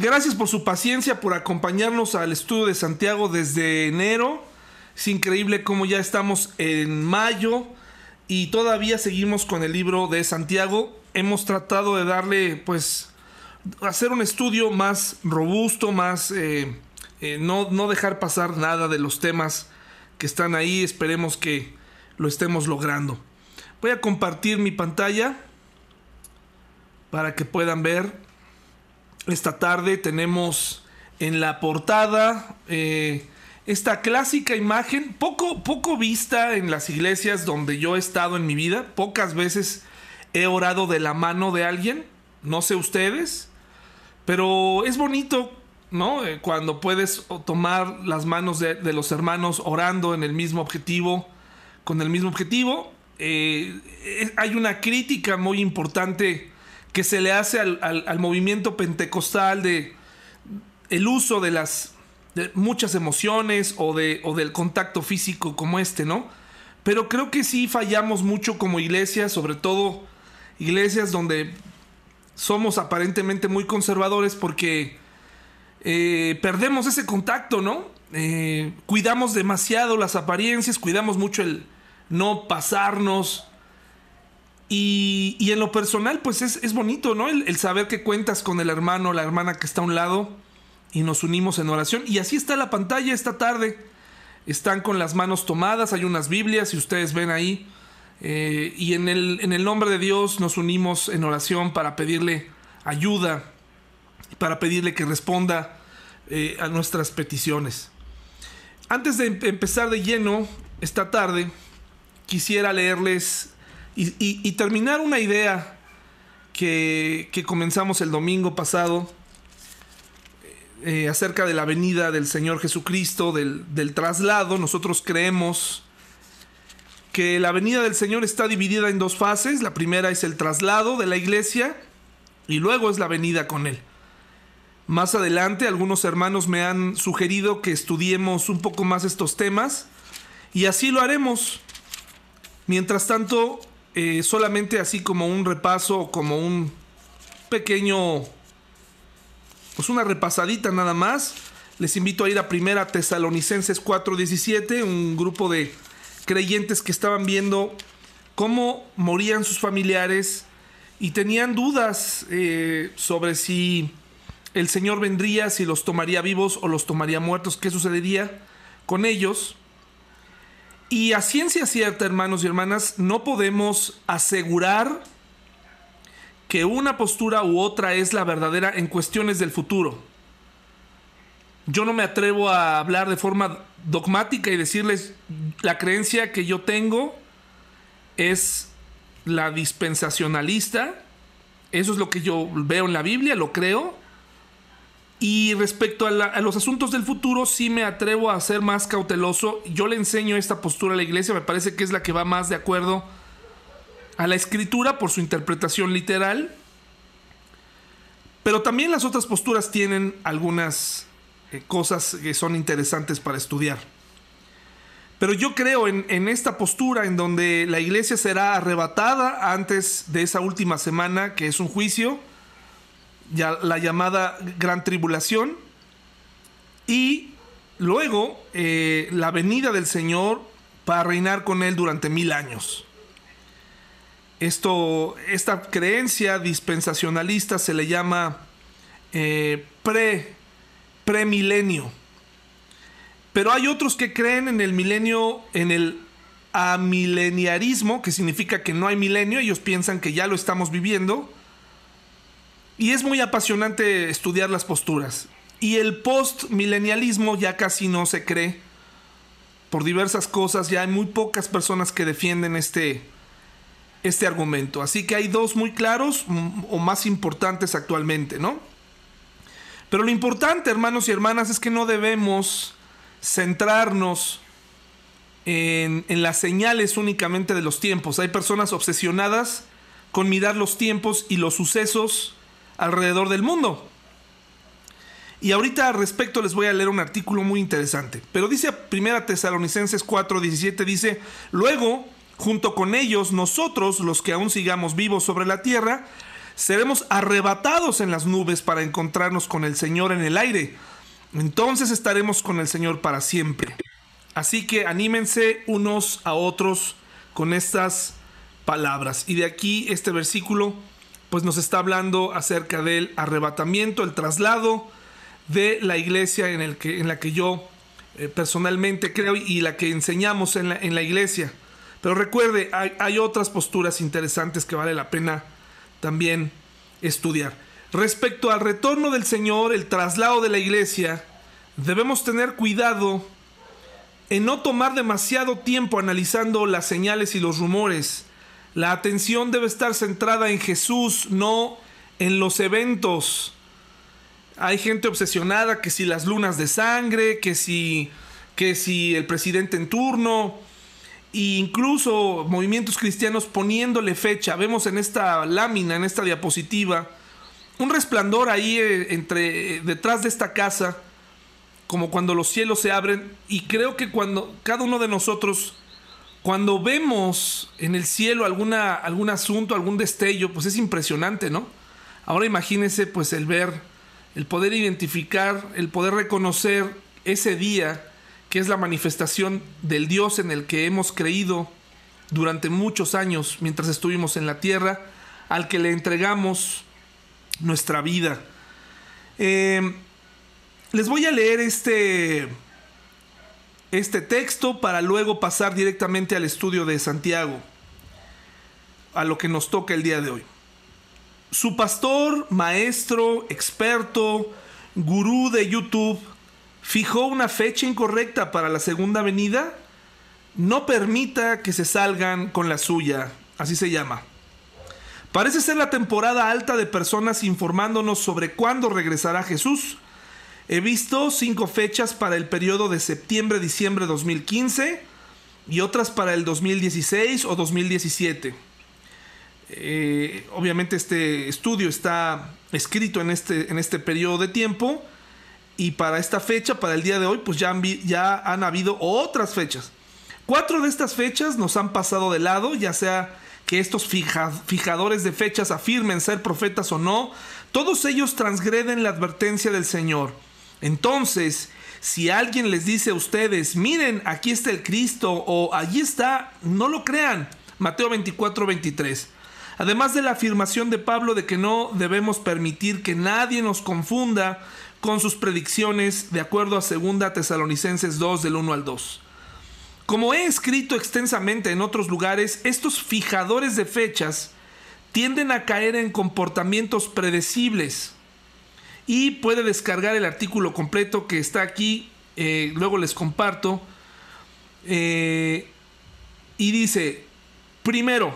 Gracias por su paciencia, por acompañarnos al estudio de Santiago desde enero. Es increíble cómo ya estamos en mayo y todavía seguimos con el libro de Santiago. Hemos tratado de darle, pues, hacer un estudio más robusto, más... Eh, eh, no, no dejar pasar nada de los temas que están ahí. Esperemos que lo estemos logrando. Voy a compartir mi pantalla para que puedan ver esta tarde tenemos en la portada eh, esta clásica imagen, poco, poco vista en las iglesias donde yo he estado en mi vida. Pocas veces he orado de la mano de alguien, no sé ustedes, pero es bonito, ¿no? Eh, cuando puedes tomar las manos de, los hermanos orando en el mismo objetivo, con el mismo objetivo. Eh, hay una crítica muy importante que se le hace al, movimiento pentecostal de el uso de las muchas emociones o, de, o del contacto físico como este, ¿no? Pero creo que sí fallamos mucho como iglesia, sobre todo iglesias donde somos aparentemente muy conservadores porque eh, perdemos ese contacto, ¿no? Eh, cuidamos demasiado las apariencias, cuidamos mucho el no pasarnos, y, en lo personal, pues es, bonito, ¿no? El, saber que cuentas con el hermano la hermana que está a un lado y nos unimos en oración. Y así está la pantalla esta tarde. Están con las manos tomadas, hay unas Biblias, si ustedes ven ahí. Eh, y en el, en el nombre de Dios nos unimos en oración para pedirle ayuda, para pedirle que responda eh, a nuestras peticiones. Antes de empezar de lleno esta tarde, quisiera leerles y, terminar una idea que, comenzamos el domingo pasado eh, acerca de la venida del Señor Jesucristo, del traslado. Nosotros creemos que la venida del Señor está dividida en dos fases. La primera es el traslado de la iglesia y luego es la venida con Él. Más adelante algunos hermanos me han sugerido que estudiemos un poco más estos temas y así lo haremos. Mientras tanto, eh, solamente así como un repaso, como un pequeño, pues una repasadita nada más. Les invito a ir a Primera Tesalonicenses 4:17, un grupo de creyentes que estaban viendo cómo morían sus familiares y tenían dudas eh, sobre si el Señor vendría, si los tomaría vivos o los tomaría muertos, qué sucedería con ellos. Y a ciencia cierta, hermanos y hermanas, no podemos asegurar que una postura u otra es la verdadera en cuestiones del futuro. Yo no me atrevo a hablar de forma dogmática y decirles la creencia que yo tengo es la dispensacionalista. Eso es lo que yo veo en la Biblia, lo creo. Y respecto a, los asuntos del futuro, sí me atrevo a ser más cauteloso. Yo le enseño esta postura a la iglesia, me parece que es la que va más de acuerdo a la escritura por su interpretación literal. Pero también las otras posturas tienen algunas eh, cosas que son interesantes para estudiar. Pero yo creo en, en, esta postura en donde la iglesia será arrebatada antes de esa última semana, que es un juicio ya, la llamada Gran Tribulación, y luego eh, la venida del Señor para reinar con Él durante mil años. Esto, esta creencia dispensacionalista se le llama eh, pre, premilenio. Pero hay otros que creen en el milenio, en el amileniarismo, que significa que no hay milenio, ellos piensan que ya lo estamos viviendo. Y es muy apasionante estudiar las posturas. Y el post-milenialismo ya casi no se cree. Por diversas cosas, ya hay muy pocas personas que defienden este, este argumento. Así que hay dos muy claros o más importantes actualmente, ¿no? Pero lo importante, hermanos y hermanas, es que no debemos centrarnos en, en, las señales únicamente de los tiempos. Hay personas obsesionadas con mirar los tiempos y los sucesos alrededor del mundo. Y ahorita al respecto les voy a leer un artículo muy interesante. Pero dice Primera Tesalonicenses 4:17 dice, "Luego, junto con ellos nosotros, los que aún sigamos vivos sobre la tierra, seremos arrebatados en las nubes para encontrarnos con el Señor en el aire. Entonces estaremos con el Señor para siempre. Así que anímense unos a otros con estas palabras. Y de aquí este versículo pues nos está hablando acerca del arrebatamiento, el traslado de la iglesia en, el que, en la que yo eh, personalmente creo y la que enseñamos en la, iglesia. Pero recuerde, hay, hay otras posturas interesantes que vale la pena también estudiar. Respecto al retorno del Señor, el traslado de la iglesia, debemos tener cuidado en no tomar demasiado tiempo analizando las señales y los rumores. La atención debe estar centrada en Jesús, no en los eventos. Hay gente obsesionada que si las lunas de sangre, que si que si el presidente en turno, e incluso movimientos cristianos poniéndole fecha. Vemos en esta lámina, en esta diapositiva, un resplandor ahí eh, entre eh, detrás de esta casa, como cuando los cielos se abren. Y creo que cuando cada uno de nosotros, cuando vemos en el cielo alguna, algún asunto, algún destello, pues es impresionante, ¿no? Ahora imagínense pues el ver, el poder identificar, el poder reconocer ese día que es la manifestación del Dios en el que hemos creído durante muchos años mientras estuvimos en la tierra, al que le entregamos nuestra vida. Eh, les voy a leer este, este texto para luego pasar directamente al estudio de Santiago, a lo que nos toca el día de hoy. Su pastor, maestro, experto, gurú de YouTube, fijó una fecha incorrecta para la segunda venida, no permita que se salgan con la suya, así se llama. Parece ser la temporada alta de personas informándonos sobre cuándo regresará Jesús. He visto cinco fechas para el periodo de septiembre-diciembre 2015 y otras para el 2016 o 2017. Eh, obviamente este estudio está escrito en este, en este periodo de tiempo y para esta fecha, para el día de hoy, pues ya han, ya han habido otras fechas. Cuatro de estas fechas nos han pasado de lado, ya sea que estos fijadores de fechas afirmen ser profetas o no, todos ellos transgreden la advertencia del Señor. Entonces, si alguien les dice a ustedes, miren, aquí está el Cristo o allí está, no lo crean. Mateo 24, 23. Además de la afirmación de Pablo de que no debemos permitir que nadie nos confunda con sus predicciones de acuerdo a 2 Tesalonicenses 2 del 1 al 2. Como he escrito extensamente en otros lugares, estos fijadores de fechas tienden a caer en comportamientos predecibles y puede descargar el artículo completo que está aquí, eh, luego les comparto. Eh, y dice, primero,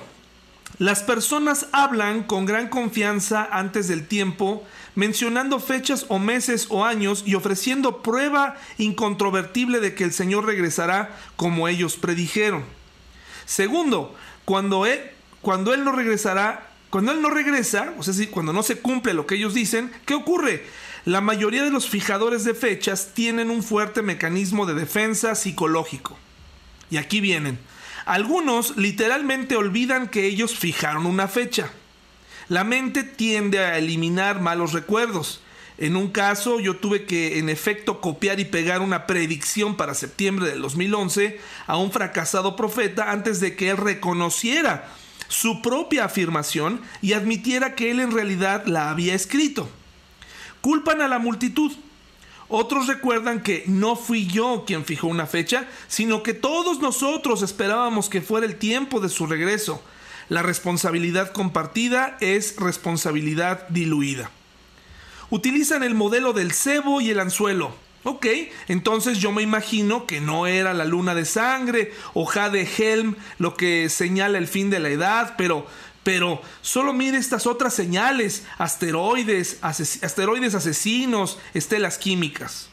las personas hablan con gran confianza antes del tiempo mencionando fechas o meses o años y ofreciendo prueba incontrovertible de que el Señor regresará como ellos predijeron. Segundo, cuando Él, cuando él no regresará, cuando Él no regresa, o sea, cuando no se cumple lo que ellos dicen, ¿qué ocurre? La mayoría de los fijadores de fechas tienen un fuerte mecanismo de defensa psicológico. Y aquí vienen. Algunos literalmente olvidan que ellos fijaron una fecha. La mente tiende a eliminar malos recuerdos. En un caso yo tuve que en efecto copiar y pegar una predicción para septiembre del 2011 a un fracasado profeta antes de que él reconociera su propia afirmación y admitiera que él en realidad la había escrito. Culpan a la multitud. Otros recuerdan que no fui yo quien fijó una fecha, sino que todos nosotros esperábamos que fuera el tiempo de su regreso. La responsabilidad compartida es responsabilidad diluida. Utilizan el modelo del cebo y el anzuelo. Ok, entonces yo me imagino que no era la luna de sangre o Jade Helm lo que señala el fin de la edad, pero, pero solo mire estas otras señales, asteroides, asteroides asesinos, estelas químicas.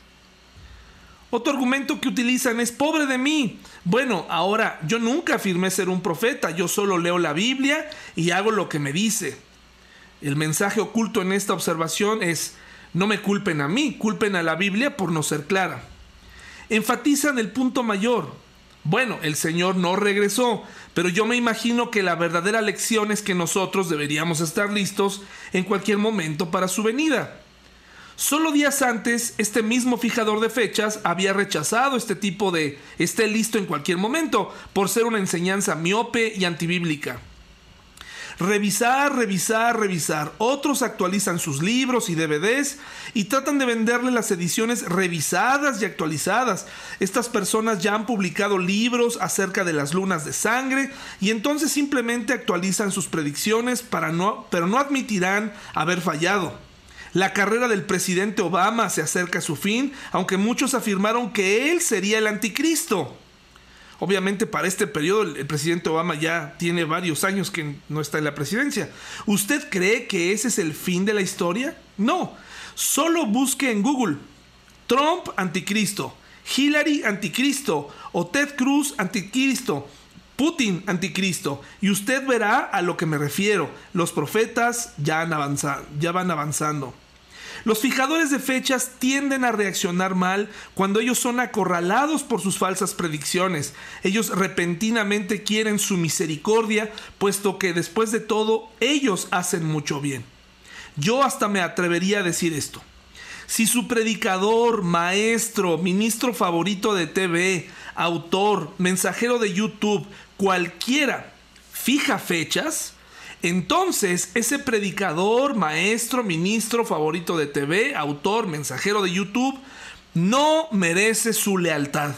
Otro argumento que utilizan es pobre de mí. Bueno, ahora yo nunca afirmé ser un profeta, yo solo leo la Biblia y hago lo que me dice. El mensaje oculto en esta observación es, no me culpen a mí, culpen a la Biblia por no ser clara. Enfatizan el punto mayor. Bueno, el Señor no regresó, pero yo me imagino que la verdadera lección es que nosotros deberíamos estar listos en cualquier momento para su venida. Solo días antes, este mismo fijador de fechas había rechazado este tipo de esté listo en cualquier momento por ser una enseñanza miope y antibíblica. Revisar, revisar, revisar. Otros actualizan sus libros y DVDs y tratan de venderle las ediciones revisadas y actualizadas. Estas personas ya han publicado libros acerca de las lunas de sangre y entonces simplemente actualizan sus predicciones para no, pero no admitirán haber fallado. La carrera del presidente Obama se acerca a su fin, aunque muchos afirmaron que él sería el anticristo. Obviamente para este periodo el, presidente Obama ya tiene varios años que no está en la presidencia. ¿Usted cree que ese es el fin de la historia? No. Solo busque en Google Trump anticristo, Hillary anticristo o Ted Cruz anticristo. Putin anticristo. Y usted verá a lo que me refiero. Los profetas ya, van avanzando. Los fijadores de fechas tienden a reaccionar mal cuando ellos son acorralados por sus falsas predicciones. Ellos repentinamente quieren su misericordia, puesto que después de todo ellos hacen mucho bien. Yo hasta me atrevería a decir esto. Si su predicador, maestro, ministro favorito de TV, autor, mensajero de YouTube, cualquiera, fija fechas, entonces, ese predicador, maestro, ministro favorito de TV, autor, mensajero de YouTube, no merece su lealtad.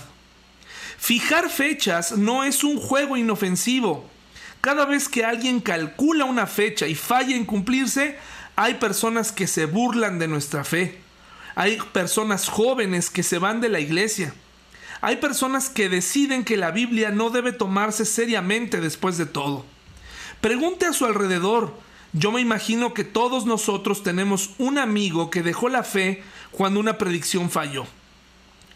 Fijar fechas no es un juego inofensivo. Cada vez que alguien calcula una fecha y falla en cumplirse, hay personas que se burlan de nuestra fe. Hay personas jóvenes que se van de la iglesia. Hay personas que deciden que la Biblia no debe tomarse seriamente después de todo. Pregunte a su alrededor. Yo me imagino que todos nosotros tenemos un amigo que dejó la fe cuando una predicción falló.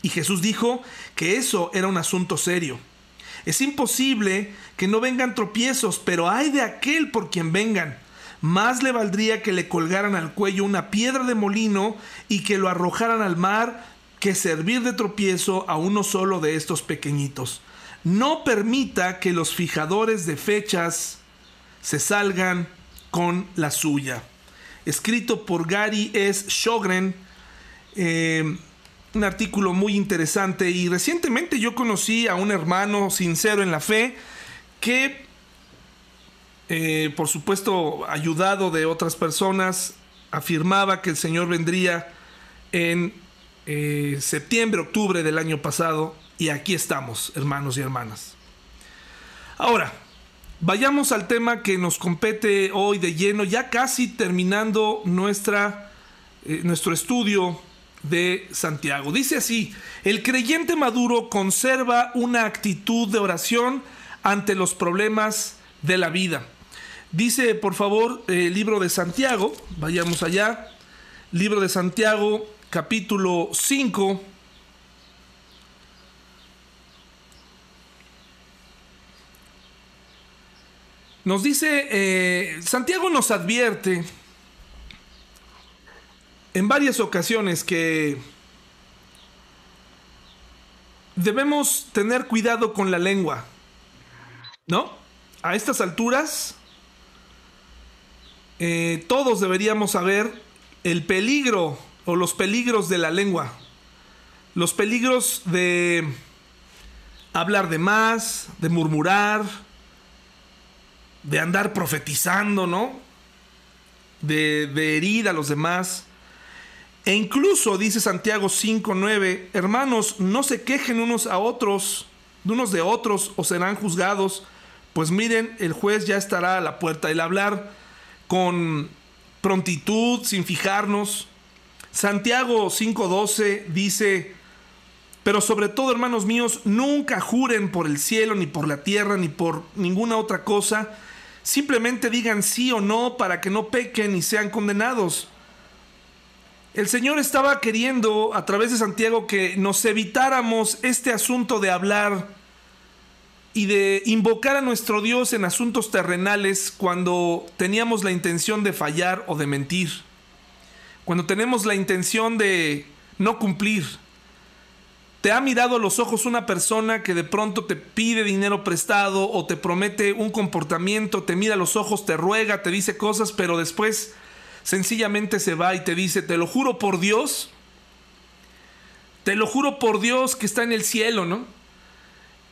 Y Jesús dijo que eso era un asunto serio. Es imposible que no vengan tropiezos, pero hay de aquel por quien vengan. Más le valdría que le colgaran al cuello una piedra de molino y que lo arrojaran al mar que servir de tropiezo a uno solo de estos pequeñitos. No permita que los fijadores de fechas se salgan con la suya. Escrito por Gary S. Shogren, eh, un artículo muy interesante y recientemente yo conocí a un hermano sincero en la fe que, eh, por supuesto, ayudado de otras personas, afirmaba que el Señor vendría en eh, septiembre, octubre del año pasado y aquí estamos, hermanos y hermanas. Ahora, Vayamos al tema que nos compete hoy de lleno, ya casi terminando nuestra, eh, nuestro estudio de Santiago. Dice así, el creyente maduro conserva una actitud de oración ante los problemas de la vida. Dice, por favor, el libro de Santiago, vayamos allá, libro de Santiago, capítulo 5 Nos dice, eh, Santiago nos advierte en varias ocasiones que debemos tener cuidado con la lengua, ¿no? A estas alturas, eh, todos deberíamos saber el peligro o los peligros de la lengua, los peligros de hablar de más, de murmurar, de andar profetizando, ¿no? De, de herir a los demás. E incluso, dice Santiago 5.9, hermanos, no se quejen unos a otros, de unos de otros, o serán juzgados, pues miren, el juez ya estará a la puerta. El hablar con prontitud, sin fijarnos. Santiago 5.12 dice, pero sobre todo, hermanos míos, nunca juren por el cielo, ni por la tierra, ni por ninguna otra cosa, Simplemente digan sí o no para que no pequen y sean condenados. El Señor estaba queriendo a través de Santiago que nos evitáramos este asunto de hablar y de invocar a nuestro Dios en asuntos terrenales cuando teníamos la intención de fallar o de mentir. Cuando tenemos la intención de no cumplir. ¿Te ha mirado a los ojos una persona que de pronto te pide dinero prestado o te promete un comportamiento, te mira a los ojos, te ruega, te dice cosas, pero después sencillamente se va y te dice, te lo juro por Dios, te lo juro por Dios que está en el cielo, ¿no?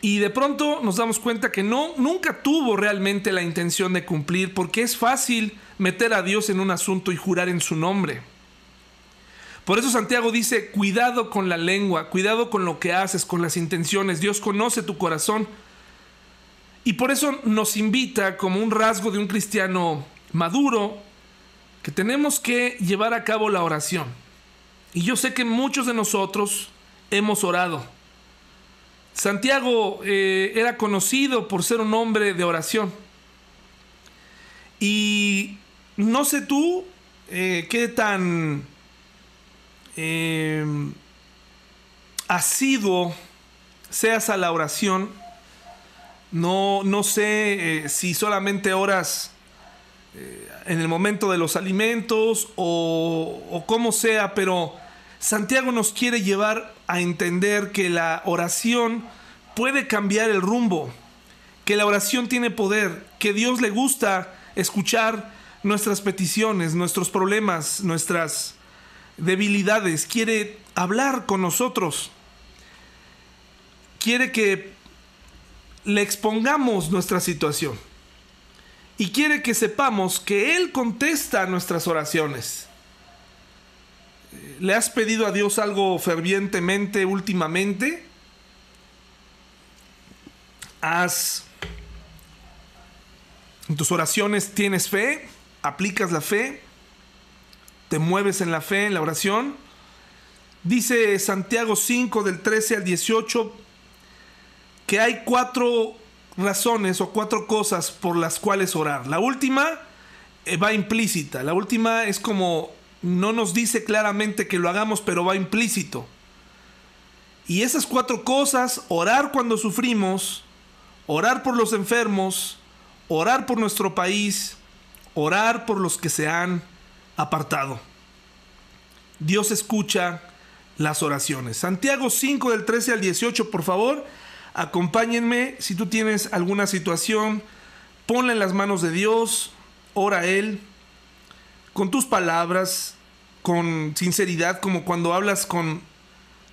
Y de pronto nos damos cuenta que no, nunca tuvo realmente la intención de cumplir, porque es fácil meter a Dios en un asunto y jurar en su nombre. Por eso Santiago dice, cuidado con la lengua, cuidado con lo que haces, con las intenciones. Dios conoce tu corazón. Y por eso nos invita como un rasgo de un cristiano maduro que tenemos que llevar a cabo la oración. Y yo sé que muchos de nosotros hemos orado. Santiago eh, era conocido por ser un hombre de oración. Y no sé tú eh, qué tan eh, asiduo seas a la oración. No, no sé eh, si solamente oras eh, en el momento de los alimentos o, o como sea, pero Santiago nos quiere llevar a entender que la oración puede cambiar el rumbo, que la oración tiene poder, que Dios le gusta escuchar nuestras peticiones, nuestros problemas, nuestras debilidades, quiere hablar con nosotros, quiere que le expongamos nuestra situación y quiere que sepamos que Él contesta nuestras oraciones. ¿Le has pedido a Dios algo fervientemente últimamente? ¿Has... En tus oraciones tienes fe? ¿Aplicas la fe? Te mueves en la fe, en la oración. Dice Santiago 5 del 13 al 18 que hay cuatro razones o cuatro cosas por las cuales orar. La última eh, va implícita, la última es como no nos dice claramente que lo hagamos, pero va implícito. Y esas cuatro cosas, orar cuando sufrimos, orar por los enfermos, orar por nuestro país, orar por los que se han apartado. Dios escucha las oraciones. Santiago 5 del 13 al 18, por favor, acompáñenme. Si tú tienes alguna situación, ponla en las manos de Dios, ora a Él, con tus palabras, con sinceridad, como cuando hablas con,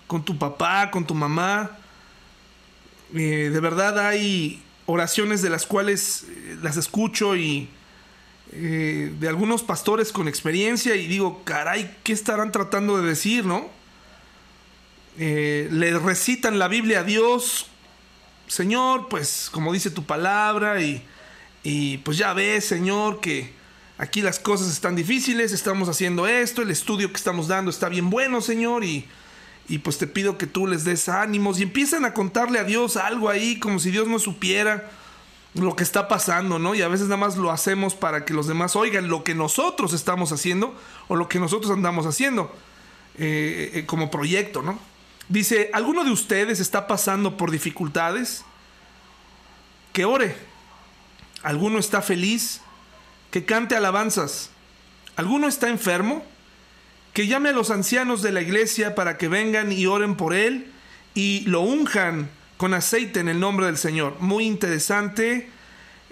con tu papá, con tu mamá. Eh, de verdad hay oraciones de las cuales eh, las escucho y eh, de algunos pastores con experiencia y digo, caray, ¿qué estarán tratando de decir, no? Eh, le recitan la Biblia a Dios, Señor, pues como dice tu palabra y, y pues ya ves, Señor, que aquí las cosas están difíciles, estamos haciendo esto, el estudio que estamos dando está bien bueno, Señor, y, y pues te pido que tú les des ánimos y empiezan a contarle a Dios algo ahí como si Dios no supiera lo que está pasando, ¿no? Y a veces nada más lo hacemos para que los demás oigan lo que nosotros estamos haciendo o lo que nosotros andamos haciendo eh, eh, como proyecto, ¿no? Dice, ¿alguno de ustedes está pasando por dificultades? Que ore. ¿Alguno está feliz? Que cante alabanzas. ¿Alguno está enfermo? Que llame a los ancianos de la iglesia para que vengan y oren por él y lo unjan con aceite en el nombre del Señor. Muy interesante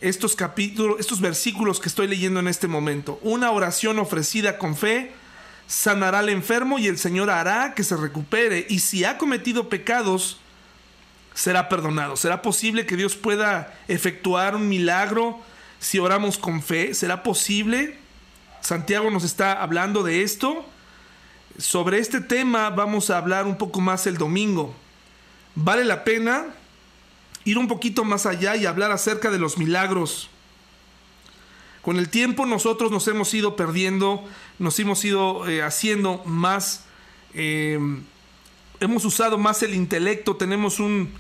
estos capítulos, estos versículos que estoy leyendo en este momento. Una oración ofrecida con fe sanará al enfermo y el Señor hará que se recupere. Y si ha cometido pecados, será perdonado. ¿Será posible que Dios pueda efectuar un milagro si oramos con fe? ¿Será posible? Santiago nos está hablando de esto. Sobre este tema vamos a hablar un poco más el domingo vale la pena ir un poquito más allá y hablar acerca de los milagros. Con el tiempo nosotros nos hemos ido perdiendo, nos hemos ido eh, haciendo más, eh, hemos usado más el intelecto, tenemos un,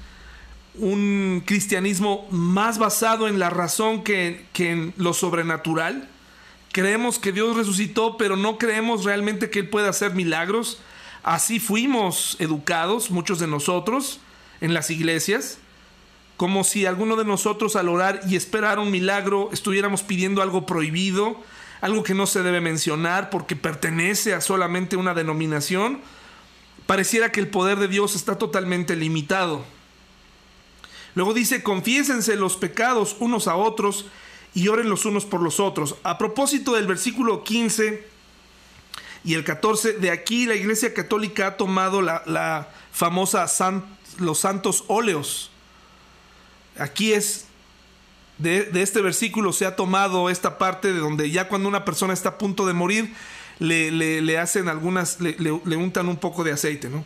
un cristianismo más basado en la razón que, que en lo sobrenatural. Creemos que Dios resucitó, pero no creemos realmente que Él pueda hacer milagros. Así fuimos educados, muchos de nosotros en las iglesias, como si alguno de nosotros al orar y esperar un milagro estuviéramos pidiendo algo prohibido, algo que no se debe mencionar porque pertenece a solamente una denominación. pareciera que el poder de Dios está totalmente limitado. Luego dice, confiésense los pecados unos a otros y oren los unos por los otros. A propósito del versículo 15 y el 14, de aquí la Iglesia Católica ha tomado la, famosa los santos óleos. Aquí es, de, este versículo se ha tomado esta parte de donde ya cuando una persona está a punto de morir, le, le, hacen algunas, le, le, untan un poco de aceite, ¿no?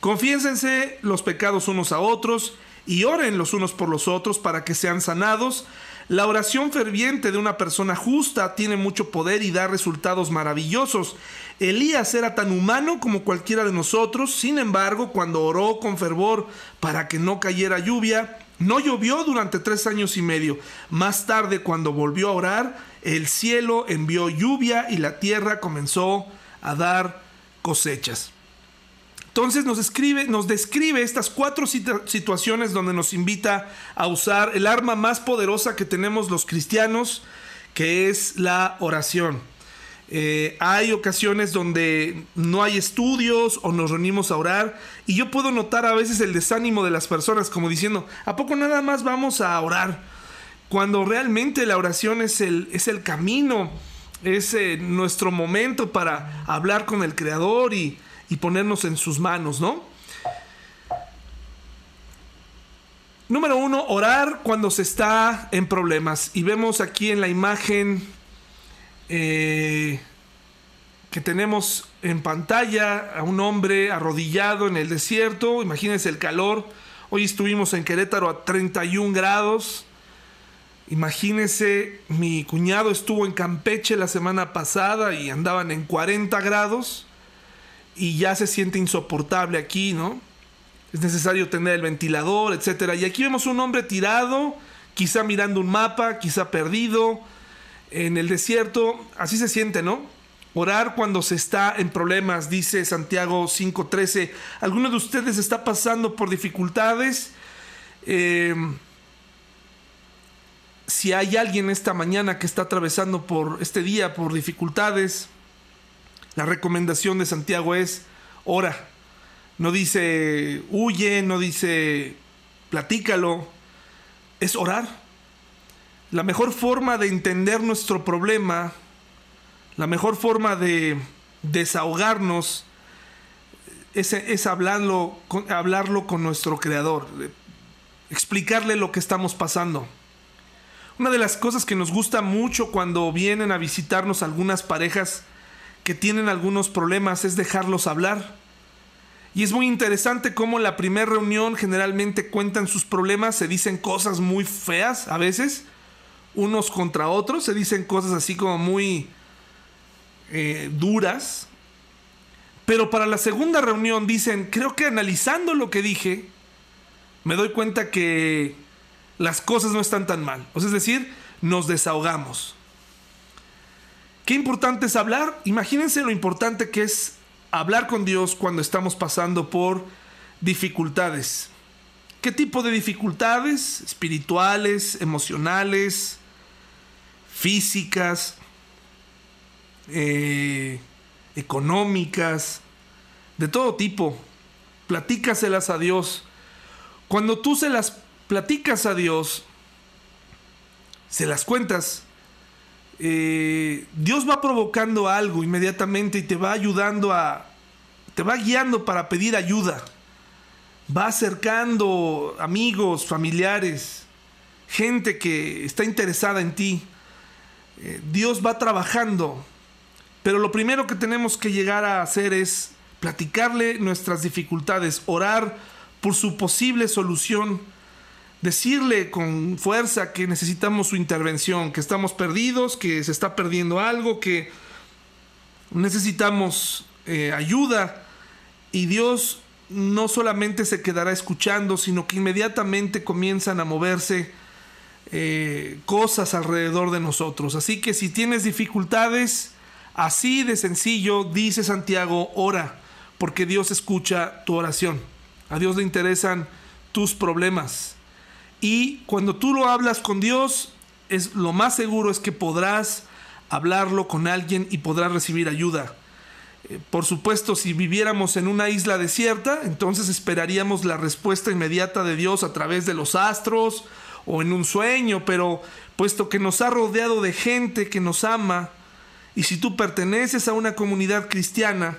Confiénsense los pecados unos a otros y oren los unos por los otros para que sean sanados. La oración ferviente de una persona justa tiene mucho poder y da resultados maravillosos. Elías era tan humano como cualquiera de nosotros, sin embargo, cuando oró con fervor para que no cayera lluvia, no llovió durante tres años y medio. Más tarde, cuando volvió a orar, el cielo envió lluvia y la tierra comenzó a dar cosechas. Entonces nos, nos describe estas cuatro situaciones donde nos invita a usar el arma más poderosa que tenemos los cristianos, que es la oración. Eh, hay ocasiones donde no hay estudios o nos reunimos a orar y yo puedo notar a veces el desánimo de las personas como diciendo, ¿a poco nada más vamos a orar? Cuando realmente la oración es el, es el camino, es eh, nuestro momento para hablar con el Creador y, y ponernos en sus manos, ¿no? Número uno, orar cuando se está en problemas. Y vemos aquí en la imagen eh, que tenemos en pantalla a un hombre arrodillado en el desierto. Imagínense el calor. Hoy estuvimos en Querétaro a 31 grados. Imagínense, mi cuñado estuvo en Campeche la semana pasada y andaban en 40 grados y ya se siente insoportable aquí, ¿no? Es necesario tener el ventilador, etcétera. Y aquí vemos un hombre tirado, quizá mirando un mapa, quizá perdido en el desierto. Así se siente, ¿no? Orar cuando se está en problemas, dice Santiago 5:13. ¿Alguno de ustedes está pasando por dificultades? Eh, si hay alguien esta mañana que está atravesando por este día por dificultades, la recomendación de Santiago es ora. No dice huye, no dice platícalo. Es orar. La mejor forma de entender nuestro problema, la mejor forma de desahogarnos es, hablarlo, hablarlo con nuestro Creador, explicarle lo que estamos pasando. Una de las cosas que nos gusta mucho cuando vienen a visitarnos algunas parejas que tienen algunos problemas es dejarlos hablar. Y es muy interesante cómo la primera reunión generalmente cuentan sus problemas, se dicen cosas muy feas a veces, unos contra otros, se dicen cosas así como muy eh, duras. Pero para la segunda reunión dicen, creo que analizando lo que dije, me doy cuenta que las cosas no están tan mal. es decir, nos desahogamos. Qué importante es hablar. Imagínense lo importante que es hablar con Dios cuando estamos pasando por dificultades. ¿Qué tipo de dificultades? Espirituales, emocionales, físicas, eh, económicas, de todo tipo. Platícaselas a Dios. Cuando tú se las platicas a Dios, se las cuentas, eh, Dios va provocando algo inmediatamente y te va ayudando a, te va guiando para pedir ayuda. Va acercando amigos, familiares, gente que está interesada en ti. Eh, Dios va trabajando. Pero lo primero que tenemos que llegar a hacer es platicarle nuestras dificultades, orar por su posible solución decirle con fuerza que necesitamos su intervención, que estamos perdidos, que se está perdiendo algo, que necesitamos eh, ayuda. Y Dios no solamente se quedará escuchando, sino que inmediatamente comienzan a moverse eh, cosas alrededor de nosotros. Así que si tienes dificultades, así de sencillo, dice Santiago, ora, porque Dios escucha tu oración. A Dios le interesan tus problemas. Y cuando tú lo hablas con Dios, es lo más seguro es que podrás hablarlo con alguien y podrás recibir ayuda. Eh, por supuesto, si viviéramos en una isla desierta, entonces esperaríamos la respuesta inmediata de Dios a través de los astros o en un sueño, pero puesto que nos ha rodeado de gente que nos ama, y si tú perteneces a una comunidad cristiana,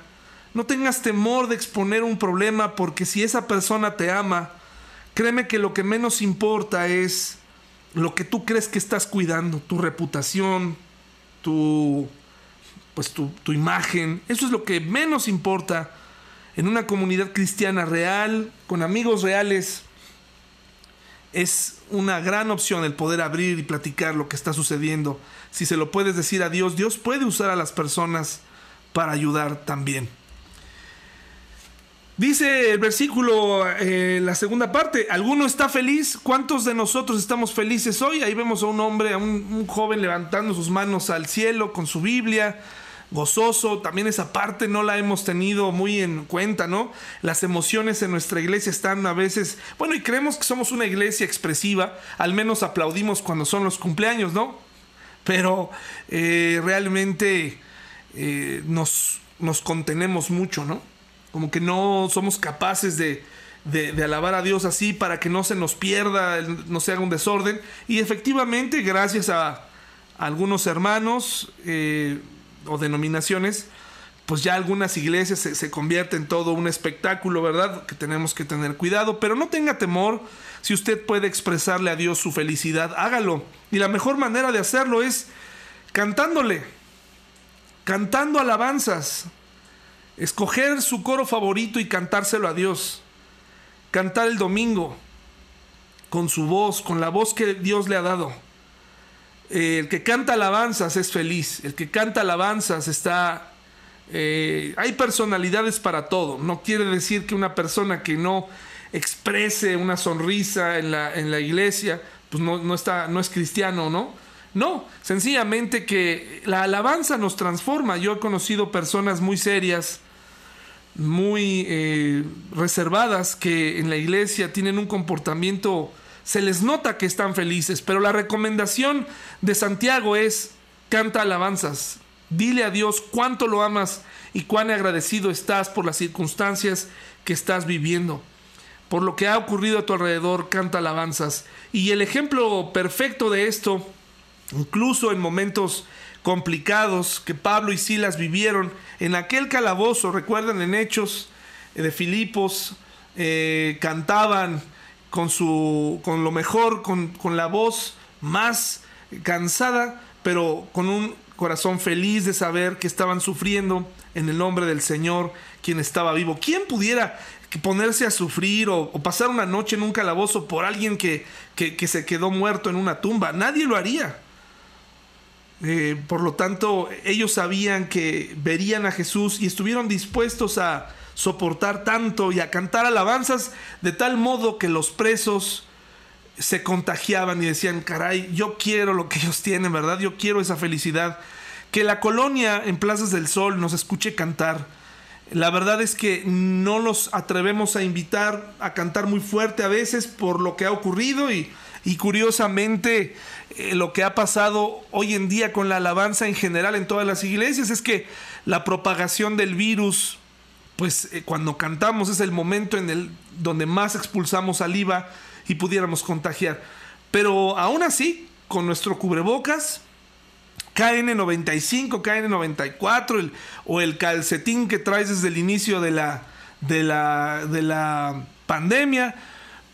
no tengas temor de exponer un problema porque si esa persona te ama, créeme que lo que menos importa es lo que tú crees que estás cuidando, tu reputación, tu pues tu, tu imagen, eso es lo que menos importa en una comunidad cristiana real, con amigos reales. Es una gran opción el poder abrir y platicar lo que está sucediendo. Si se lo puedes decir a Dios, Dios puede usar a las personas para ayudar también. Dice el versículo, eh, la segunda parte, ¿alguno está feliz? ¿Cuántos de nosotros estamos felices hoy? Ahí vemos a un hombre, a un, joven levantando sus manos al cielo con su Biblia, gozoso. También esa parte no la hemos tenido muy en cuenta, ¿no? Las emociones en nuestra iglesia están a veces, bueno, y creemos que somos una iglesia expresiva, al menos aplaudimos cuando son los cumpleaños, ¿no? Pero eh, realmente eh, nos, nos contenemos mucho, ¿no? Como que no somos capaces de, de, alabar a Dios así para que no se nos pierda, no se haga un desorden. Y efectivamente, gracias a, algunos hermanos eh, o denominaciones, pues ya algunas iglesias se, se convierten en todo un espectáculo, ¿verdad? Que tenemos que tener cuidado, pero no tenga temor. Si usted puede expresarle a Dios su felicidad, hágalo. Y la mejor manera de hacerlo es cantándole, cantando alabanzas, escoger su coro favorito y cantárselo a Dios. Cantar el domingo con su voz, con la voz que Dios le ha dado. Eh, el que canta alabanzas es feliz, el que canta alabanzas está... Eh, hay personalidades para todo, no quiere decir que una persona que no exprese una sonrisa en la, en la iglesia, pues no, no, está, no es cristiano, ¿no? No, sencillamente que la alabanza nos transforma. Yo he conocido personas muy serias, muy eh, reservadas que en la iglesia tienen un comportamiento, se les nota que están felices, pero la recomendación de Santiago es, canta alabanzas, dile a Dios cuánto lo amas y cuán agradecido estás por las circunstancias que estás viviendo. Por lo que ha ocurrido a tu alrededor, canta alabanzas. Y el ejemplo perfecto de esto, incluso en momentos complicados que Pablo y Silas vivieron en aquel calabozo, recuerdan en Hechos eh, de Filipos, eh, cantaban con, su, con lo mejor, con, con la voz más cansada, pero con un corazón feliz de saber que estaban sufriendo en el nombre del Señor, quien estaba vivo. ¿Quién pudiera ponerse a sufrir o, o pasar una noche en un calabozo por alguien que, que, que, se quedó muerto en una tumba? Nadie lo haría. Eh, por lo tanto, ellos sabían que verían a Jesús y estuvieron dispuestos a soportar tanto y a cantar alabanzas de tal modo que los presos se contagiaban y decían, caray, yo quiero lo que ellos tienen, ¿verdad? Yo quiero esa felicidad. Que la colonia en Plazas del Sol nos escuche cantar. La verdad es que no los atrevemos a invitar a cantar muy fuerte a veces por lo que ha ocurrido y, y curiosamente eh, lo que ha pasado hoy en día con la alabanza en general en todas las iglesias es que la propagación del virus, pues eh, cuando cantamos es el momento en el donde más expulsamos saliva y pudiéramos contagiar. Pero aún así, con nuestro cubrebocas, KN95, KN94 el, o el calcetín que traes desde el inicio de la, de la, de la pandemia,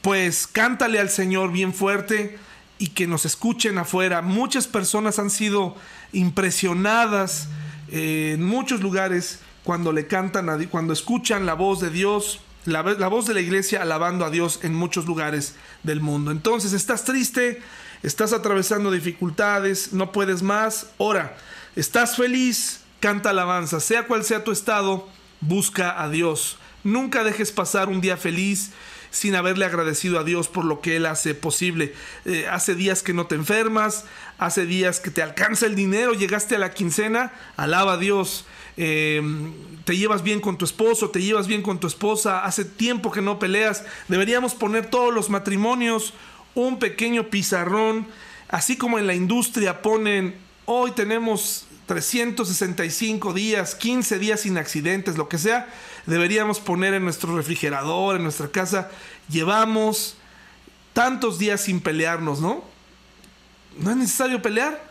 pues cántale al Señor bien fuerte y que nos escuchen afuera. Muchas personas han sido impresionadas eh, en muchos lugares cuando le cantan, a, cuando escuchan la voz de Dios, la, la, voz de la iglesia alabando a Dios en muchos lugares del mundo. Entonces, estás triste, estás atravesando dificultades, no puedes más, ora. Estás feliz, canta alabanza, sea cual sea tu estado, busca a Dios. Nunca dejes pasar un día feliz sin haberle agradecido a Dios por lo que Él hace posible. Eh, hace días que no te enfermas, hace días que te alcanza el dinero, llegaste a la quincena, alaba a Dios. Eh, te llevas bien con tu esposo, te llevas bien con tu esposa, hace tiempo que no peleas. Deberíamos poner todos los matrimonios un pequeño pizarrón, así como en la industria ponen, hoy tenemos 365 días, 15 días sin accidentes, lo que sea, deberíamos poner en nuestro refrigerador, en nuestra casa, llevamos tantos días sin pelearnos, ¿no? No es necesario pelear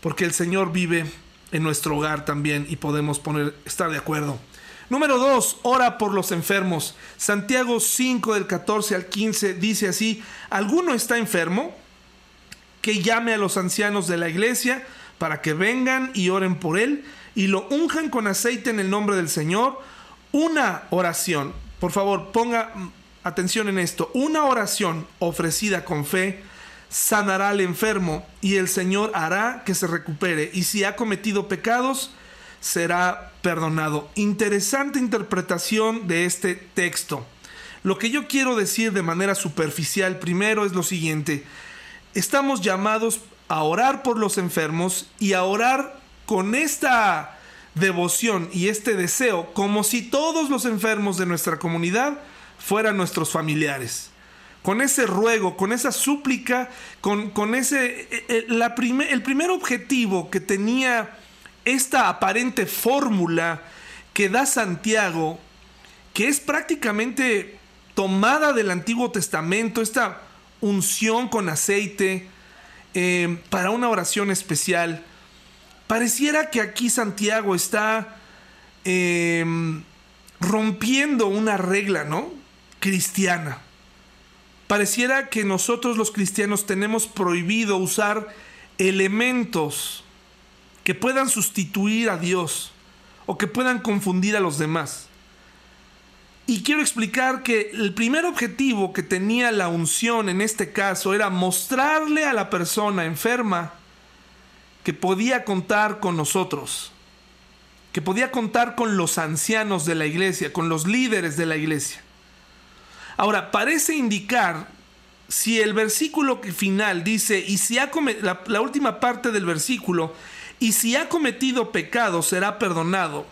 porque el Señor vive en nuestro hogar también y podemos poner, estar de acuerdo. Número 2, ora por los enfermos. Santiago 5 del 14 al 15 dice así, ¿alguno está enfermo? Que llame a los ancianos de la iglesia para que vengan y oren por él y lo unjan con aceite en el nombre del Señor. Una oración, por favor, ponga atención en esto, una oración ofrecida con fe sanará al enfermo y el Señor hará que se recupere y si ha cometido pecados será perdonado. Interesante interpretación de este texto. Lo que yo quiero decir de manera superficial primero es lo siguiente. Estamos llamados a orar por los enfermos y a orar con esta devoción y este deseo como si todos los enfermos de nuestra comunidad fueran nuestros familiares. Con ese ruego, con esa súplica, con, con ese... Eh, eh, la el primer objetivo que tenía esta aparente fórmula que da Santiago, que es prácticamente tomada del Antiguo Testamento, esta unción con aceite, eh, para una oración especial. Pareciera que aquí Santiago está em, rompiendo una regla, ¿no? Cristiana. Pareciera que nosotros los cristianos tenemos prohibido usar elementos que puedan sustituir a Dios o que puedan confundir a los demás. Y quiero explicar que el primer objetivo que tenía la unción en este caso era mostrarle a la persona enferma que podía contar con nosotros, que podía contar con los ancianos de la iglesia, con los líderes de la iglesia. Ahora, parece indicar, si el versículo final dice, y si ha la, la última parte del versículo, y si ha cometido pecado será perdonado,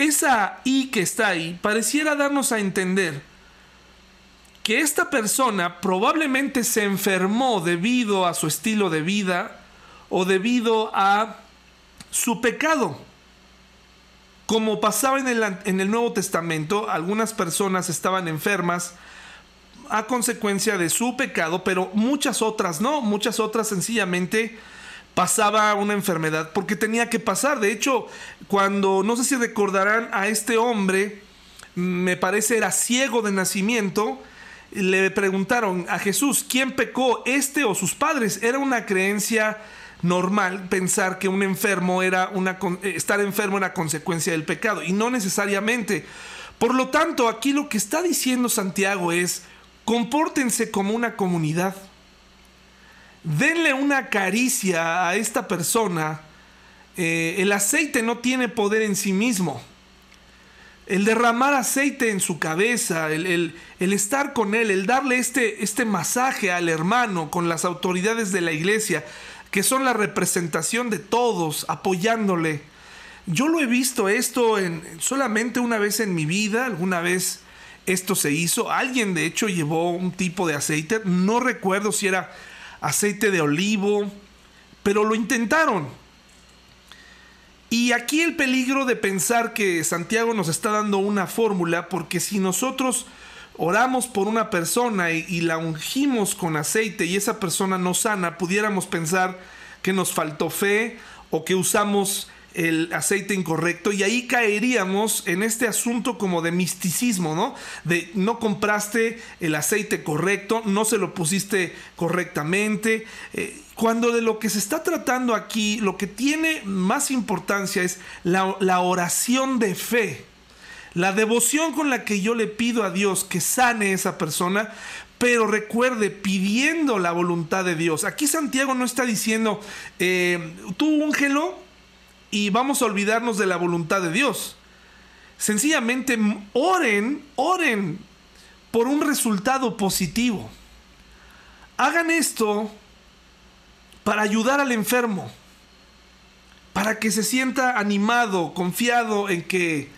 esa I que está ahí pareciera darnos a entender que esta persona probablemente se enfermó debido a su estilo de vida o debido a su pecado. Como pasaba en el, en el Nuevo Testamento, algunas personas estaban enfermas a consecuencia de su pecado, pero muchas otras no, muchas otras sencillamente pasaba una enfermedad, porque tenía que pasar. De hecho, cuando, no sé si recordarán a este hombre, me parece era ciego de nacimiento, le preguntaron a Jesús, ¿quién pecó, este o sus padres? Era una creencia normal pensar que un enfermo era una estar enfermo era consecuencia del pecado y no necesariamente. Por lo tanto, aquí lo que está diciendo Santiago es compórtense como una comunidad denle una caricia a esta persona. Eh, el aceite no tiene poder en sí mismo. El derramar aceite en su cabeza, el, estar con él, el darle este, este masaje al hermano con las autoridades de la iglesia, que son la representación de todos, apoyándole. Yo lo he visto esto en, solamente una vez en mi vida, alguna vez esto se hizo. Alguien de hecho llevó un tipo de aceite, no recuerdo si era aceite de olivo, pero lo intentaron. Y aquí el peligro de pensar que Santiago nos está dando una fórmula, porque si nosotros oramos por una persona y, la ungimos con aceite y esa persona no sana, pudiéramos pensar que nos faltó fe o que usamos el aceite incorrecto y ahí caeríamos en este asunto como de misticismo, ¿no? De no compraste el aceite correcto, no se lo pusiste correctamente. Eh, cuando de lo que se está tratando aquí, lo que tiene más importancia es la, oración de fe. La devoción con la que yo le pido a Dios que sane esa persona, pero recuerde, pidiendo la voluntad de Dios. Aquí Santiago no está diciendo, eh, tú úngelo y vamos a olvidarnos de la voluntad de Dios. Sencillamente oren, oren por un resultado positivo. Hagan esto para ayudar al enfermo, para que se sienta animado, confiado en que,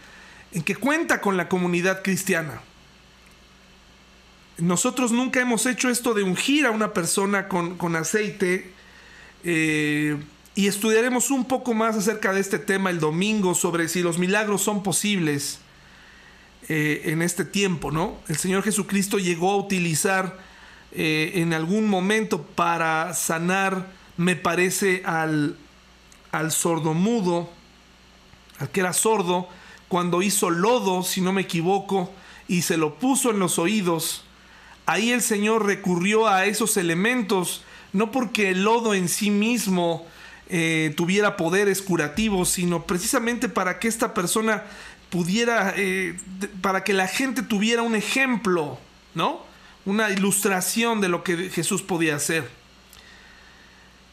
en que cuenta con la comunidad cristiana. Nosotros nunca hemos hecho esto de ungir a una persona con, aceite. Eh, y estudiaremos un poco más acerca de este tema el domingo sobre si los milagros son posibles eh, en este tiempo, ¿no? El Señor Jesucristo llegó a utilizar eh, en algún momento para sanar, me parece, al, al sordomudo, al que era sordo, cuando hizo lodo, si no me equivoco, y se lo puso en los oídos. Ahí el Señor recurrió a esos elementos, no porque el lodo en sí mismo eh, tuviera poderes curativos, sino precisamente para que esta persona pudiera, eh, para que la gente tuviera un ejemplo, ¿no? Una ilustración de lo que Jesús podía hacer.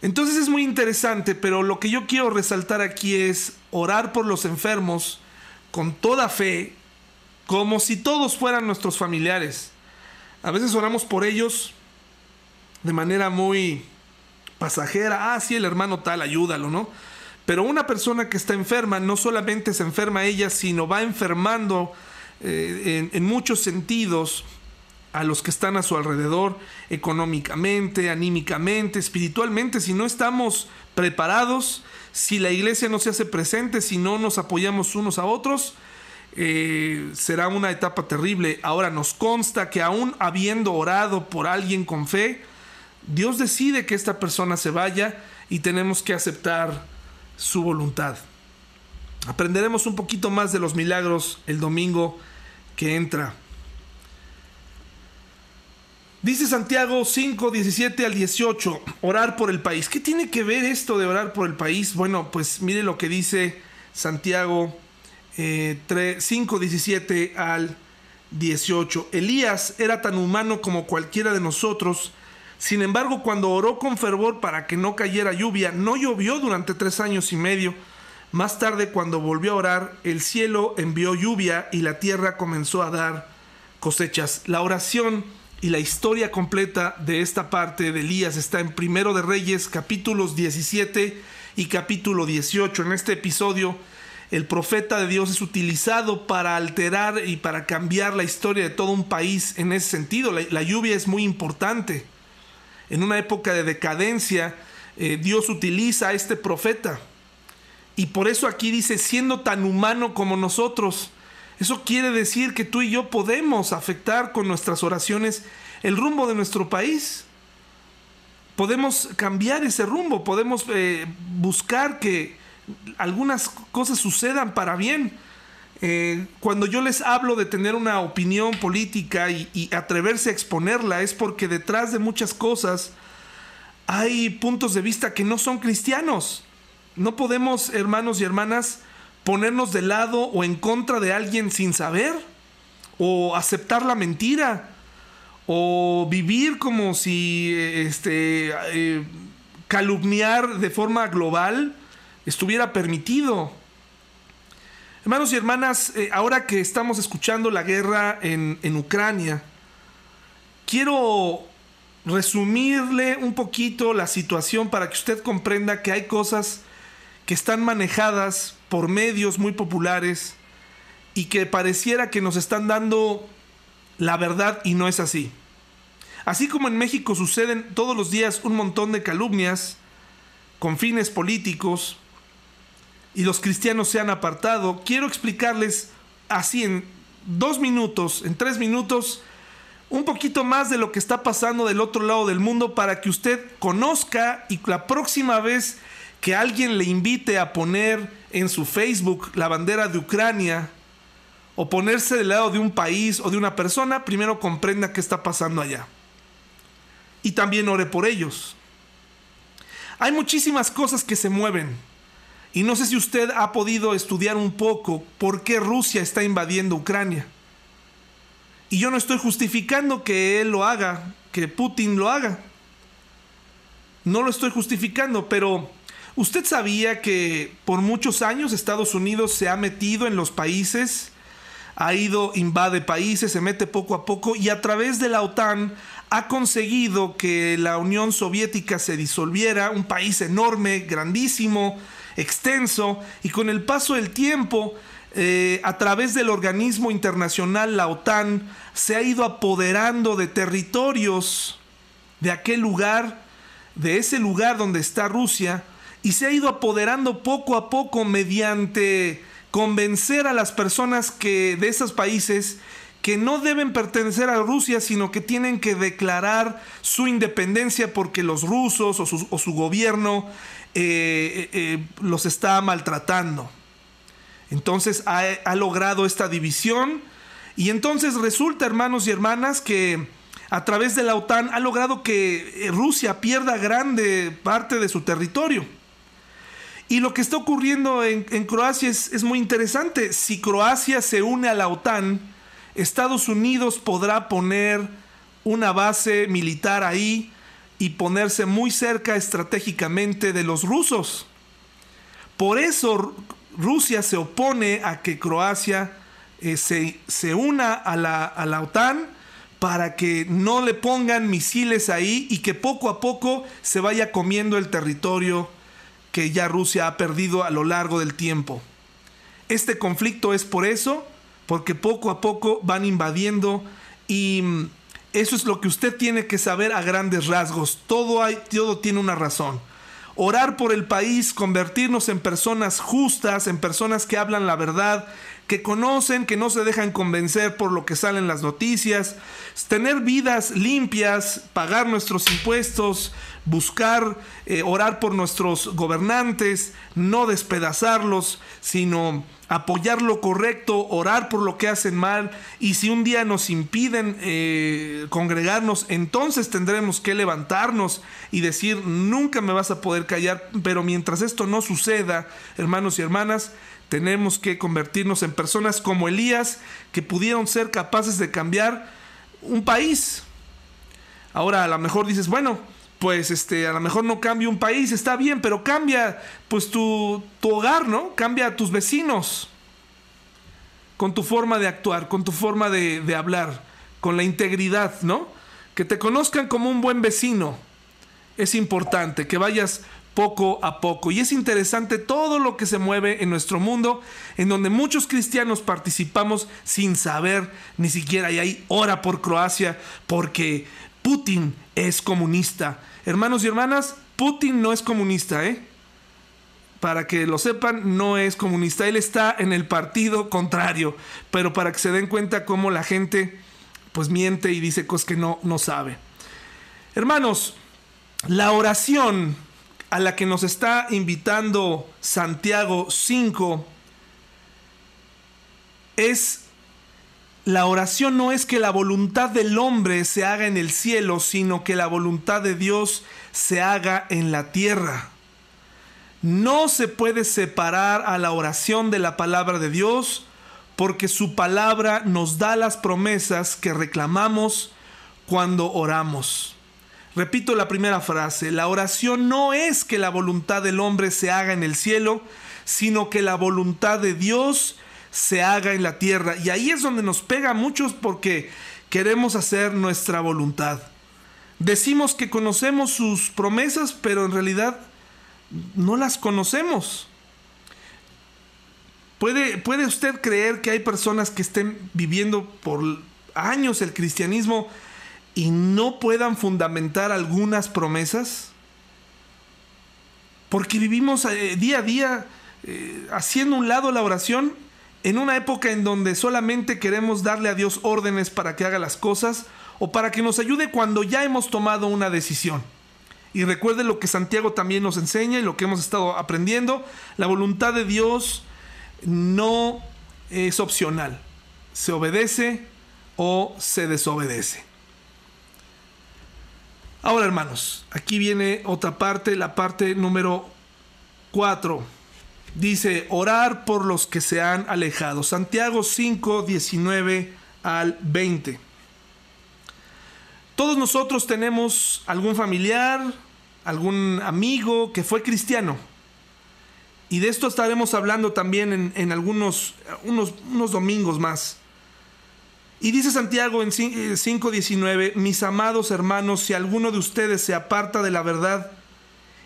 Entonces es muy interesante, pero lo que yo quiero resaltar aquí es orar por los enfermos con toda fe, como si todos fueran nuestros familiares. A veces oramos por ellos de manera muy pasajera. Ah, sí, el hermano tal, ayúdalo, ¿no? Pero una persona que está enferma no solamente se enferma ella, sino va enfermando eh, en, muchos sentidos a los que están a su alrededor, económicamente, anímicamente, espiritualmente. Si no estamos preparados, si la iglesia no se hace presente, si no nos apoyamos unos a otros, eh, será una etapa terrible. Ahora nos consta que aún habiendo orado por alguien con fe, Dios decide que esta persona se vaya y tenemos que aceptar su voluntad. Aprenderemos un poquito más de los milagros el domingo que entra. Dice Santiago 5, 17 al 18, orar por el país. ¿Qué tiene que ver esto de orar por el país? Bueno, pues mire lo que dice Santiago eh, 5, 17 al 18. Elías era tan humano como cualquiera de nosotros sin embargo, cuando oró con fervor para que no cayera lluvia, no llovió durante tres años y medio. Más tarde, cuando volvió a orar, el cielo envió lluvia y la tierra comenzó a dar cosechas. La oración y la historia completa de esta parte de Elías está en Primero de Reyes, capítulos 17 y capítulo 18. En este episodio, el profeta de Dios es utilizado para alterar y para cambiar la historia de todo un país en ese sentido. La, la lluvia es muy importante en una época de decadencia, eh, Dios utiliza a este profeta. Y por eso aquí dice, siendo tan humano como nosotros, eso quiere decir que tú y yo podemos afectar con nuestras oraciones el rumbo de nuestro país. Podemos cambiar ese rumbo, podemos eh, buscar que algunas cosas sucedan para bien. Eh, cuando yo les hablo de tener una opinión política y, atreverse a exponerla es porque detrás de muchas cosas hay puntos de vista que no son cristianos. No podemos, hermanos y hermanas, ponernos de lado o en contra de alguien sin saber, o aceptar la mentira, o vivir como si este, eh, calumniar de forma global estuviera permitido. Hermanos y hermanas, eh, ahora que estamos escuchando la guerra en, en Ucrania, quiero resumirle un poquito la situación para que usted comprenda que hay cosas que están manejadas por medios muy populares y que pareciera que nos están dando la verdad y no es así. Así como en México suceden todos los días un montón de calumnias con fines políticos, y los cristianos se han apartado, quiero explicarles así en dos minutos, en tres minutos, un poquito más de lo que está pasando del otro lado del mundo para que usted conozca y la próxima vez que alguien le invite a poner en su Facebook la bandera de Ucrania o ponerse del lado de un país o de una persona, primero comprenda qué está pasando allá. Y también ore por ellos. Hay muchísimas cosas que se mueven y no sé si usted ha podido estudiar un poco por qué Rusia está invadiendo Ucrania. Y yo no estoy justificando que él lo haga, que Putin lo haga. No lo estoy justificando, pero usted sabía que por muchos años Estados Unidos se ha metido en los países, ha ido, invade países, se mete poco a poco y a través de la OTAN ha conseguido que la Unión Soviética se disolviera, un país enorme, grandísimo, extenso y con el paso del tiempo, eh, a través del organismo internacional, la OTAN, se ha ido apoderando de territorios de aquel lugar, de ese lugar donde está Rusia, y se ha ido apoderando poco a poco mediante convencer a las personas que de esos países que no deben pertenecer a Rusia, sino que tienen que declarar su independencia porque los rusos o su, gobierno eh, eh, eh, los está maltratando. Entonces ha, logrado esta división y entonces resulta, hermanos y hermanas, que a través de la OTAN ha logrado que Rusia pierda grande parte de su territorio. Y lo que está ocurriendo en, Croacia es, muy interesante. Si Croacia se une a la OTAN, Estados Unidos podrá poner una base militar ahí y ponerse muy cerca estratégicamente de los rusos. Por eso Rusia se opone a que Croacia eh, se, se, una a la, a la OTAN para que no le pongan misiles ahí y que poco a poco se vaya comiendo el territorio que ya Rusia ha perdido a lo largo del tiempo. Este conflicto es por eso, porque poco a poco van invadiendo y mm, eso es lo que usted tiene que saber a grandes rasgos. Todo, hay, todo tiene una razón. Orar por el país, convertirnos en personas justas, en personas que hablan la verdad, que conocen, que no se dejan convencer por lo que salen las noticias, tener vidas limpias, pagar nuestros impuestos, buscar eh, orar por nuestros gobernantes, no despedazarlos, sino apoyar lo correcto, orar por lo que hacen mal, y si un día nos impiden eh, congregarnos, entonces tendremos que levantarnos y decir, nunca me vas a poder callar, pero mientras esto no suceda, hermanos y hermanas, tenemos que convertirnos en personas como Elías, que pudieron ser capaces de cambiar un país. Ahora a lo mejor dices, bueno, pues este, a lo mejor no cambia un país, está bien, pero cambia pues tu, tu hogar, ¿no? Cambia a tus vecinos con tu forma de actuar, con tu forma de, de hablar, con la integridad, ¿no? Que te conozcan como un buen vecino. Es importante que vayas poco a poco. Y es interesante todo lo que se mueve en nuestro mundo, en donde muchos cristianos participamos sin saber ni siquiera, y hay hora por Croacia, porque Putin es comunista. Hermanos y hermanas, Putin no es comunista, ¿eh? Para que lo sepan, no es comunista. Él está en el partido contrario. Pero para que se den cuenta cómo la gente pues miente y dice cosas que no, no sabe. Hermanos, la oración a la que nos está invitando Santiago 5 es la oración no es que la voluntad del hombre se haga en el cielo, sino que la voluntad de Dios se haga en la tierra. No se puede separar a la oración de la palabra de Dios porque su palabra nos da las promesas que reclamamos cuando oramos. Repito la primera frase, la oración no es que la voluntad del hombre se haga en el cielo, sino que la voluntad de Dios se haga en la tierra. Y ahí es donde nos pega a muchos porque queremos hacer nuestra voluntad. Decimos que conocemos sus promesas, pero en realidad no las conocemos. ¿Puede, ¿Puede usted creer que hay personas que estén viviendo por años el cristianismo y no puedan fundamentar algunas promesas? Porque vivimos eh, día a día eh, haciendo un lado la oración en una época en donde solamente queremos darle a Dios órdenes para que haga las cosas o para que nos ayude cuando ya hemos tomado una decisión. Y recuerde lo que Santiago también nos enseña y lo que hemos estado aprendiendo, la voluntad de Dios no es opcional, se obedece o se desobedece. Ahora, hermanos, aquí viene otra parte, la parte número 4. Dice, orar por los que se han alejado. Santiago 5, 19 al 20. Todos nosotros tenemos algún familiar, algún amigo que fue cristiano. Y de esto estaremos hablando también en, algunos unos, unos domingos más. Y dice Santiago en 5:19, eh, mis amados hermanos, si alguno de ustedes se aparta de la verdad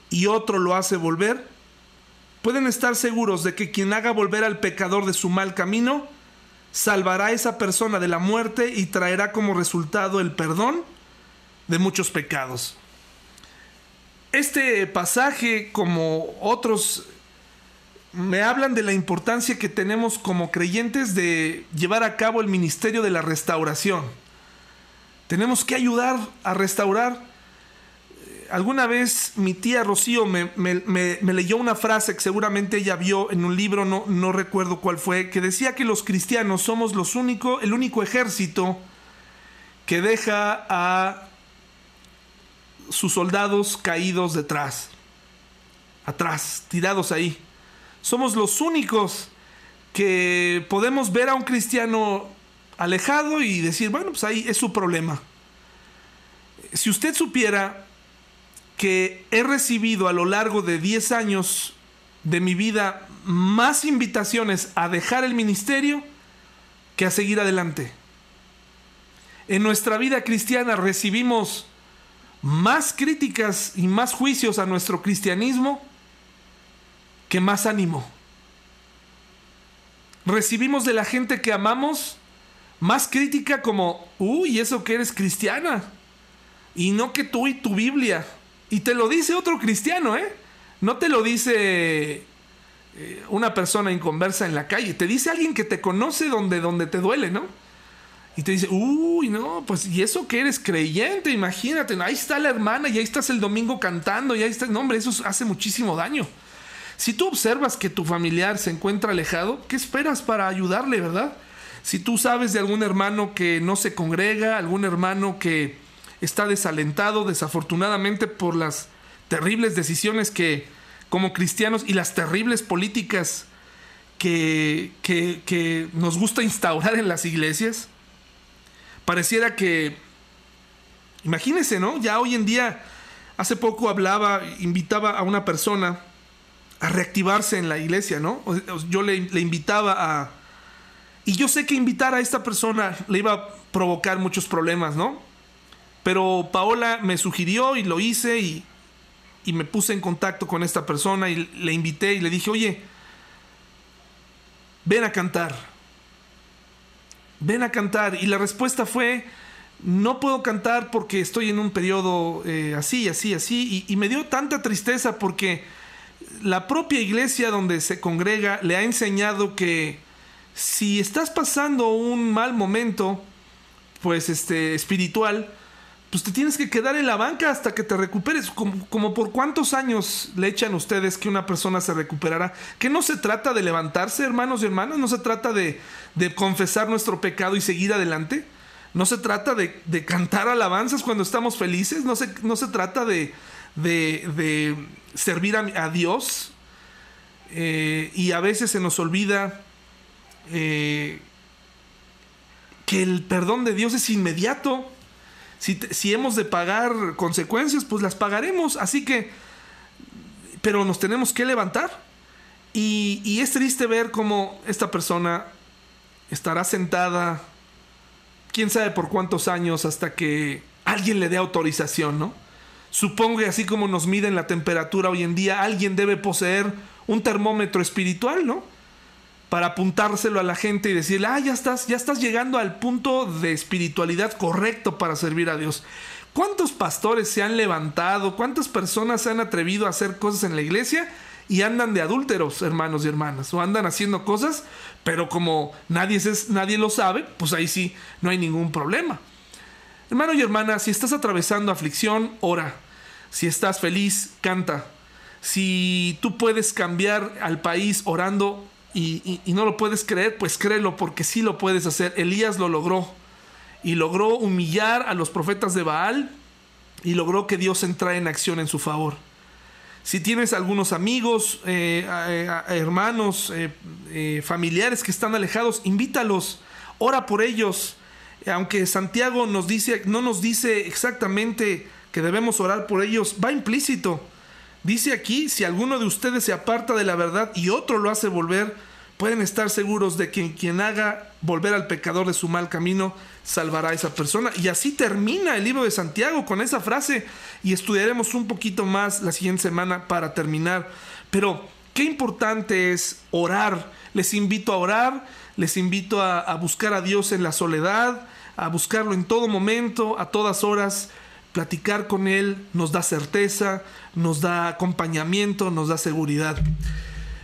y otro lo hace volver, pueden estar seguros de que quien haga volver al pecador de su mal camino, salvará a esa persona de la muerte y traerá como resultado el perdón de muchos pecados. este pasaje, como otros, me hablan de la importancia que tenemos como creyentes de llevar a cabo el ministerio de la restauración. Tenemos que ayudar a restaurar. Alguna vez mi tía Rocío me, leyó una frase que seguramente ella vio en un libro, no, no recuerdo cuál fue, que decía que los cristianos somos los único, el único ejército que deja a sus soldados caídos detrás, atrás, tirados ahí. Somos los únicos que podemos ver a un cristiano alejado y decir, bueno, pues ahí es su problema. Si usted supiera que he recibido a lo largo de 10 años de mi vida más invitaciones a dejar el ministerio que a seguir adelante. En nuestra vida cristiana recibimos más críticas y más juicios a nuestro cristianismo que más ánimo. Recibimos de la gente que amamos más crítica como, uy, eso que eres cristiana. Y no que tú y tu Biblia. Y te lo dice otro cristiano, ¿eh? No te lo dice eh, una persona inconversa en la calle. Te dice alguien que te conoce donde, donde te duele, ¿no? Y te dice, uy, no, pues, ¿y eso que eres creyente? Imagínate, ahí está la hermana y ahí estás el domingo cantando y ahí está, no, hombre, eso hace muchísimo daño. Si tú observas que tu familiar se encuentra alejado, ¿qué esperas para ayudarle, verdad? Si tú sabes de algún hermano que no se congrega, algún hermano que está desalentado desafortunadamente por las terribles decisiones que como cristianos y las terribles políticas que, que, que nos gusta instaurar en las iglesias, pareciera que, imagínense, ¿no? Ya hoy en día, hace poco hablaba, invitaba a una persona a reactivarse en la iglesia, ¿no? Yo le, invitaba a... Y yo sé que invitar a esta persona le iba a provocar muchos problemas, ¿no? Pero Paola me sugirió y lo hice y, me puse en contacto con esta persona y le invité y le dije, oye, ven a cantar ven a cantar. Y la respuesta fue, no puedo cantar porque estoy en un periodo eh, así, así, así. Y, y, me dio tanta tristeza porque la propia iglesia donde se congrega le ha enseñado que si estás pasando un mal momento, pues este, espiritual, pues te tienes que quedar en la banca hasta que te recuperes. Como, por cuántos años le echan ustedes que una persona se recuperará. Que no se trata de levantarse, hermanos y hermanas, no se trata de, confesar nuestro pecado y seguir adelante. No se trata de, cantar alabanzas cuando estamos felices. No se, no se trata de, servir a, Dios. Eh, y a veces se nos olvida eh, que el perdón de Dios es inmediato. Si, hemos de pagar consecuencias, pues las pagaremos. Así que, pero nos tenemos que levantar. Y, es triste ver cómo esta persona estará sentada, quién sabe por cuántos años, hasta que alguien le dé autorización, ¿no? Supongo que así como nos miden la temperatura hoy en día, alguien debe poseer un termómetro espiritual, ¿no? Para apuntárselo a la gente y decirle, ah, ya estás, ya estás llegando al punto de espiritualidad correcto para servir a Dios. ¿Cuántos pastores se han levantado? ¿Cuántas personas se han atrevido a hacer cosas en la iglesia? Y andan de adúlteros, hermanos y hermanas, o andan haciendo cosas, pero como nadie, es, nadie lo sabe, pues ahí sí no hay ningún problema. Hermano y hermana, si estás atravesando aflicción, ora. Si estás feliz, canta. Si tú puedes cambiar al país orando, y, no lo puedes creer, pues créelo porque sí lo puedes hacer. Elías lo logró y logró humillar a los profetas de Baal y logró que Dios entrara en acción en su favor. Si tienes algunos amigos, eh, hermanos, eh, eh, familiares que están alejados, invítalos, ora por ellos. Aunque Santiago nos dice, no nos dice exactamente que debemos orar por ellos, va implícito. Dice aquí, si alguno de ustedes se aparta de la verdad y otro lo hace volver, pueden estar seguros de que quien haga volver al pecador de su mal camino, salvará a esa persona. Y así termina el libro de Santiago con esa frase y estudiaremos un poquito más la siguiente semana para terminar. Pero qué importante es orar. Les invito a orar, les invito a, buscar a Dios en la soledad, a buscarlo en todo momento, a todas horas platicar con Él nos da certeza, nos da acompañamiento, nos da seguridad.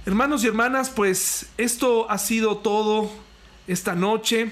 Hermanos y hermanas, pues esto ha sido todo esta noche.